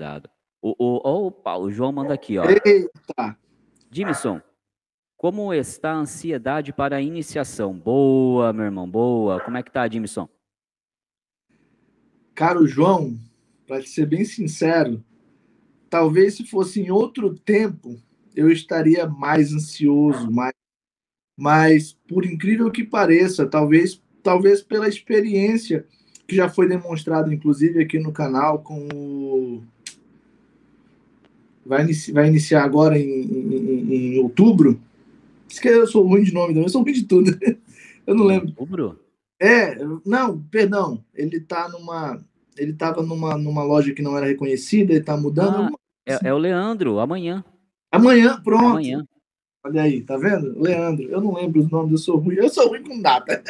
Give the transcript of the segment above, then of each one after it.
Dado. O, o, opa, o João manda aqui, ó. Eita! Jimson, como está a ansiedade para a iniciação? Boa, meu irmão, boa. Como é que tá, Jimson? Cara, o João, para ser bem sincero, talvez se fosse em outro tempo, eu estaria mais ansioso, mais, mas por incrível que pareça, talvez, talvez pela experiência que já foi demonstrado, inclusive aqui no canal, com o vai, inici... vai iniciar agora em, em, em outubro. Isso que eu sou ruim de nome, eu sou ruim de tudo. Eu não lembro. Outubro? É, não, perdão. Ele tá numa. Ele estava numa, numa loja que não era reconhecida, ele tá mudando. Ah, é, é, o Leandro, amanhã. Amanhã, pronto. Amanhã. Olha aí, tá vendo? Leandro, eu não lembro os nomes, eu sou ruim, eu sou ruim com data.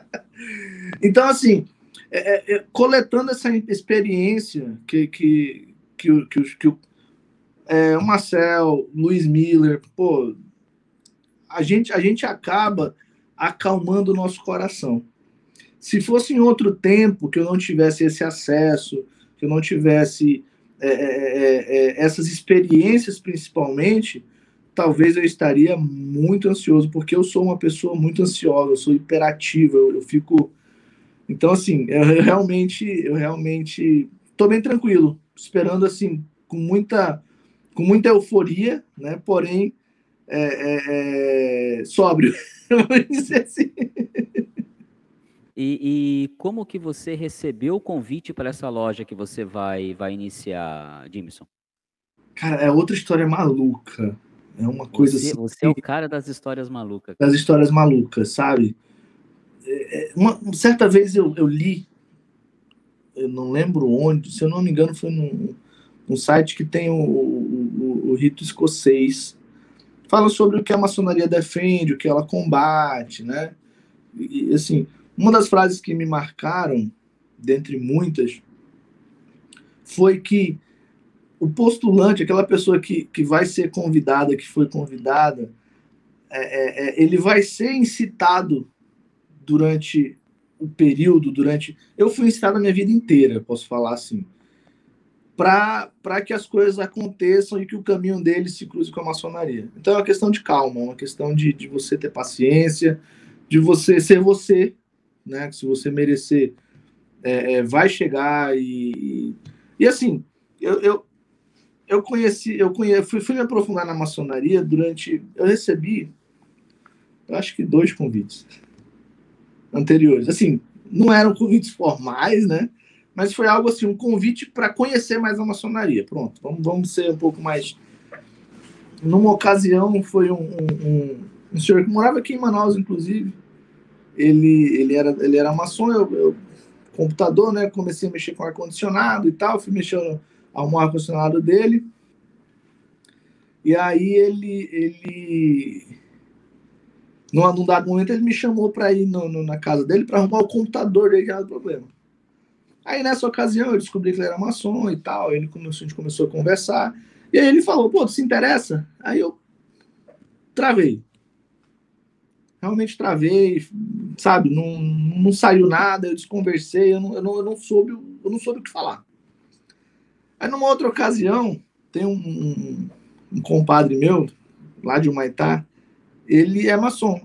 então, assim, é, é, é, coletando essa experiência que, que, que, que, que o, é, o Marcel, Luiz Miller, pô, a gente, a gente acaba acalmando o nosso coração. Se fosse em outro tempo que eu não tivesse esse acesso, que eu não tivesse é, é, é, é essas experiências principalmente, talvez eu estaria muito ansioso, porque eu sou uma pessoa muito ansiosa, eu sou hiperativa, eu, eu fico. Então, assim, eu realmente, eu realmente tô bem tranquilo, esperando assim, com muita com muita euforia, né? Porém, é, é, é sóbrio, vamos dizer assim. E, e, como que você recebeu o convite para essa loja que você vai, vai iniciar, Jimson? Cara, é outra história maluca. É uma coisa você, assim. Você é o cara das histórias malucas. Das histórias malucas, sabe? É, é, uma, certa vez eu, eu li, eu não lembro onde, se eu não me engano, foi num, um site que tem o, o, rito escocês. Fala sobre o que a maçonaria defende, o que ela combate, né? E, assim, uma das frases que me marcaram, dentre muitas, foi que o postulante, aquela pessoa que, que vai ser convidada, que foi convidada, é, é, é ele vai ser incitado durante o período, durante. Eu fui incitado a minha vida inteira, posso falar assim para que as coisas aconteçam e que o caminho dele se cruze com a maçonaria. Então é uma questão de calma, uma questão de, de você ter paciência, de você ser você, né? Se você merecer, é, é, vai chegar e, e assim, eu, eu, eu conheci, eu conheci, fui, fui me aprofundar na maçonaria durante, eu recebi, eu acho que dois convites anteriores, assim, não eram convites formais, né? Mas foi algo assim, um convite para conhecer mais a maçonaria. Pronto, vamos, vamos ser um pouco mais. Numa ocasião, foi um, um, um senhor que morava aqui em Manaus, inclusive. Ele, ele, era, ele era maçom, eu, eu computador, né? Comecei a mexer com ar-condicionado e tal, fui mexendo ao ar-condicionado dele. E aí ele, ele num, num dado momento, ele me chamou para ir no, no, na casa dele para arrumar o computador dele que era o problema. Aí nessa ocasião eu descobri que ele era maçom e tal, ele começou, a gente começou a conversar, e aí ele falou, pô, tu se interessa? Aí eu travei. Realmente travei, sabe, não, não saiu nada, eu desconversei, eu não, eu, não, eu, não soube, eu não soube o que falar. Aí numa outra ocasião, tem um, um, um compadre meu, lá de Humaitá, ele é maçom.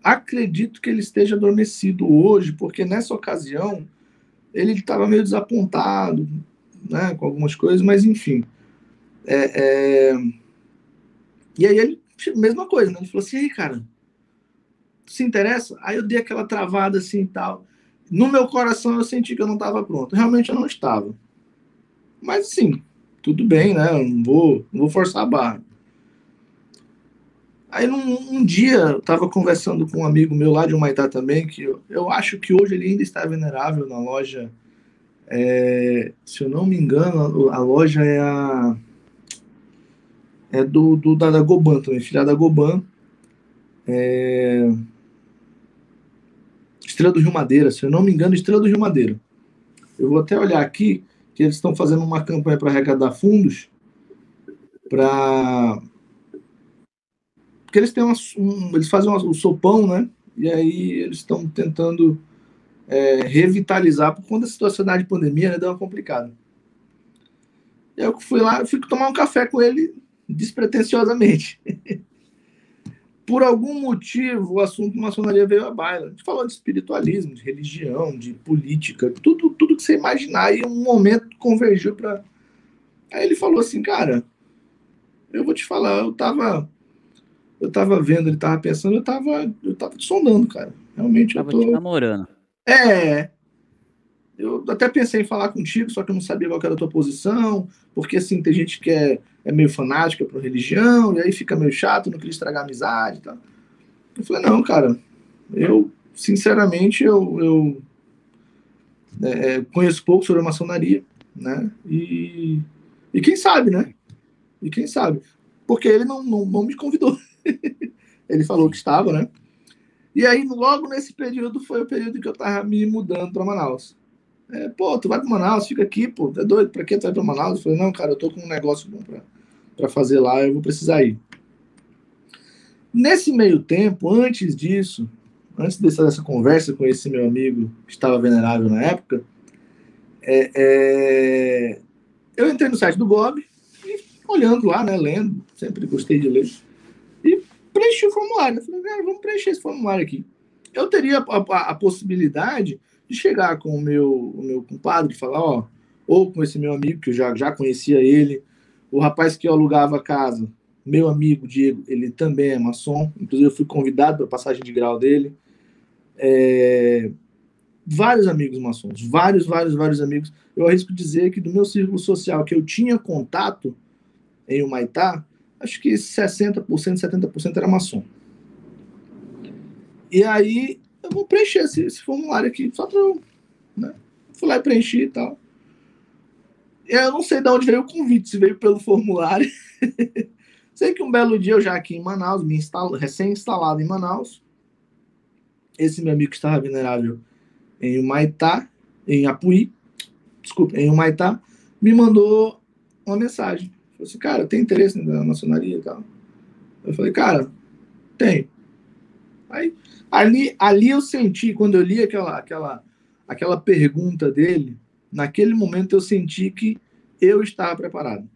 Acredito que ele esteja adormecido hoje, porque nessa ocasião ele estava meio desapontado né, com algumas coisas, mas enfim. É, é... E aí ele, mesma coisa, né? Ele falou assim, aí, cara, se interessa? Aí eu dei aquela travada assim e tal. No meu coração eu senti que eu não estava pronto. Realmente eu não estava. Mas assim, tudo bem, né? Eu não vou, não vou forçar a barra. Aí num, um dia eu estava conversando com um amigo meu lá de Humaitá também, que eu, eu acho que hoje ele ainda está venerável na loja. É, se eu não me engano, a, a loja é a. É do, do da, Goban também, filha da Goban. É, Estrela do Rio Madeira, se eu não me engano, Estrela do Rio Madeira. Eu vou até olhar aqui que eles estão fazendo uma campanha para arrecadar fundos para porque eles têm uma, um, eles fazem um sopão, né? E aí eles estão tentando é, revitalizar por conta da situação de pandemia, né? Deu uma complicada. Eu fui lá, fui tomar um café com ele despretensiosamente. Por algum motivo, o assunto maçonaria veio à baila. A gente falou de espiritualismo, de religião, de política, tudo, tudo que você imaginar, e um momento convergiu para. Aí ele falou assim, cara, eu vou te falar, eu tava. Eu tava vendo, ele tava pensando, eu tava, eu tava te sondando, cara. Realmente Tava eu tô. te namorando. É. Eu até pensei em falar contigo, só que eu não sabia qual era a tua posição, porque assim, tem gente que é, é meio fanática por religião, e aí fica meio chato, não queria estragar a amizade e tal. Eu falei, não, cara, eu, sinceramente, eu, eu é, conheço pouco sobre a maçonaria, né? E, e quem sabe, né? E quem sabe? Porque ele não, não, não me convidou. ele falou que estava, né? E aí, logo nesse período, foi o período que eu tava me mudando para Manaus. É, pô, tu vai para Manaus, fica aqui, pô, é doido, pra que tu vai para Manaus? Eu falei, não, cara, eu tô com um negócio bom para fazer lá, eu vou precisar ir. Nesse meio tempo, antes disso, antes dessa, dessa conversa com esse meu amigo que estava venerável na época, é, é, eu entrei no site do Bob e olhando lá, né, lendo, sempre gostei de ler, preenchi o formulário. Eu falei, cara, vamos preencher esse formulário aqui. Eu teria a, a, a possibilidade de chegar com o meu, o meu compadre e falar, ó, ou com esse meu amigo, que eu já, já conhecia ele, o rapaz que eu alugava a casa, meu amigo Diego, ele também é maçom, inclusive eu fui convidado para passagem de grau dele. É... Vários amigos maçons, vários, vários, vários amigos. Eu arrisco dizer que do meu círculo social que eu tinha contato em Humaitá, acho que 60%, 70% era maçom. E aí eu vou preencher esse, esse formulário aqui, só para. Né? Fui lá e preenchi e tal. Eu não sei de onde veio o convite, se veio pelo formulário. sei que um belo dia eu já aqui em Manaus, me instalo, recém-instalado em Manaus, esse meu amigo que estava venerável em Humaitá, em Apuí, desculpa, em Humaitá, me mandou uma mensagem. Falei assim, cara, tem interesse na maçonaria e tal? Eu falei, cara, tem. Aí, ali, ali eu senti, quando eu li aquela, aquela, aquela pergunta dele, naquele momento eu senti que eu estava preparado.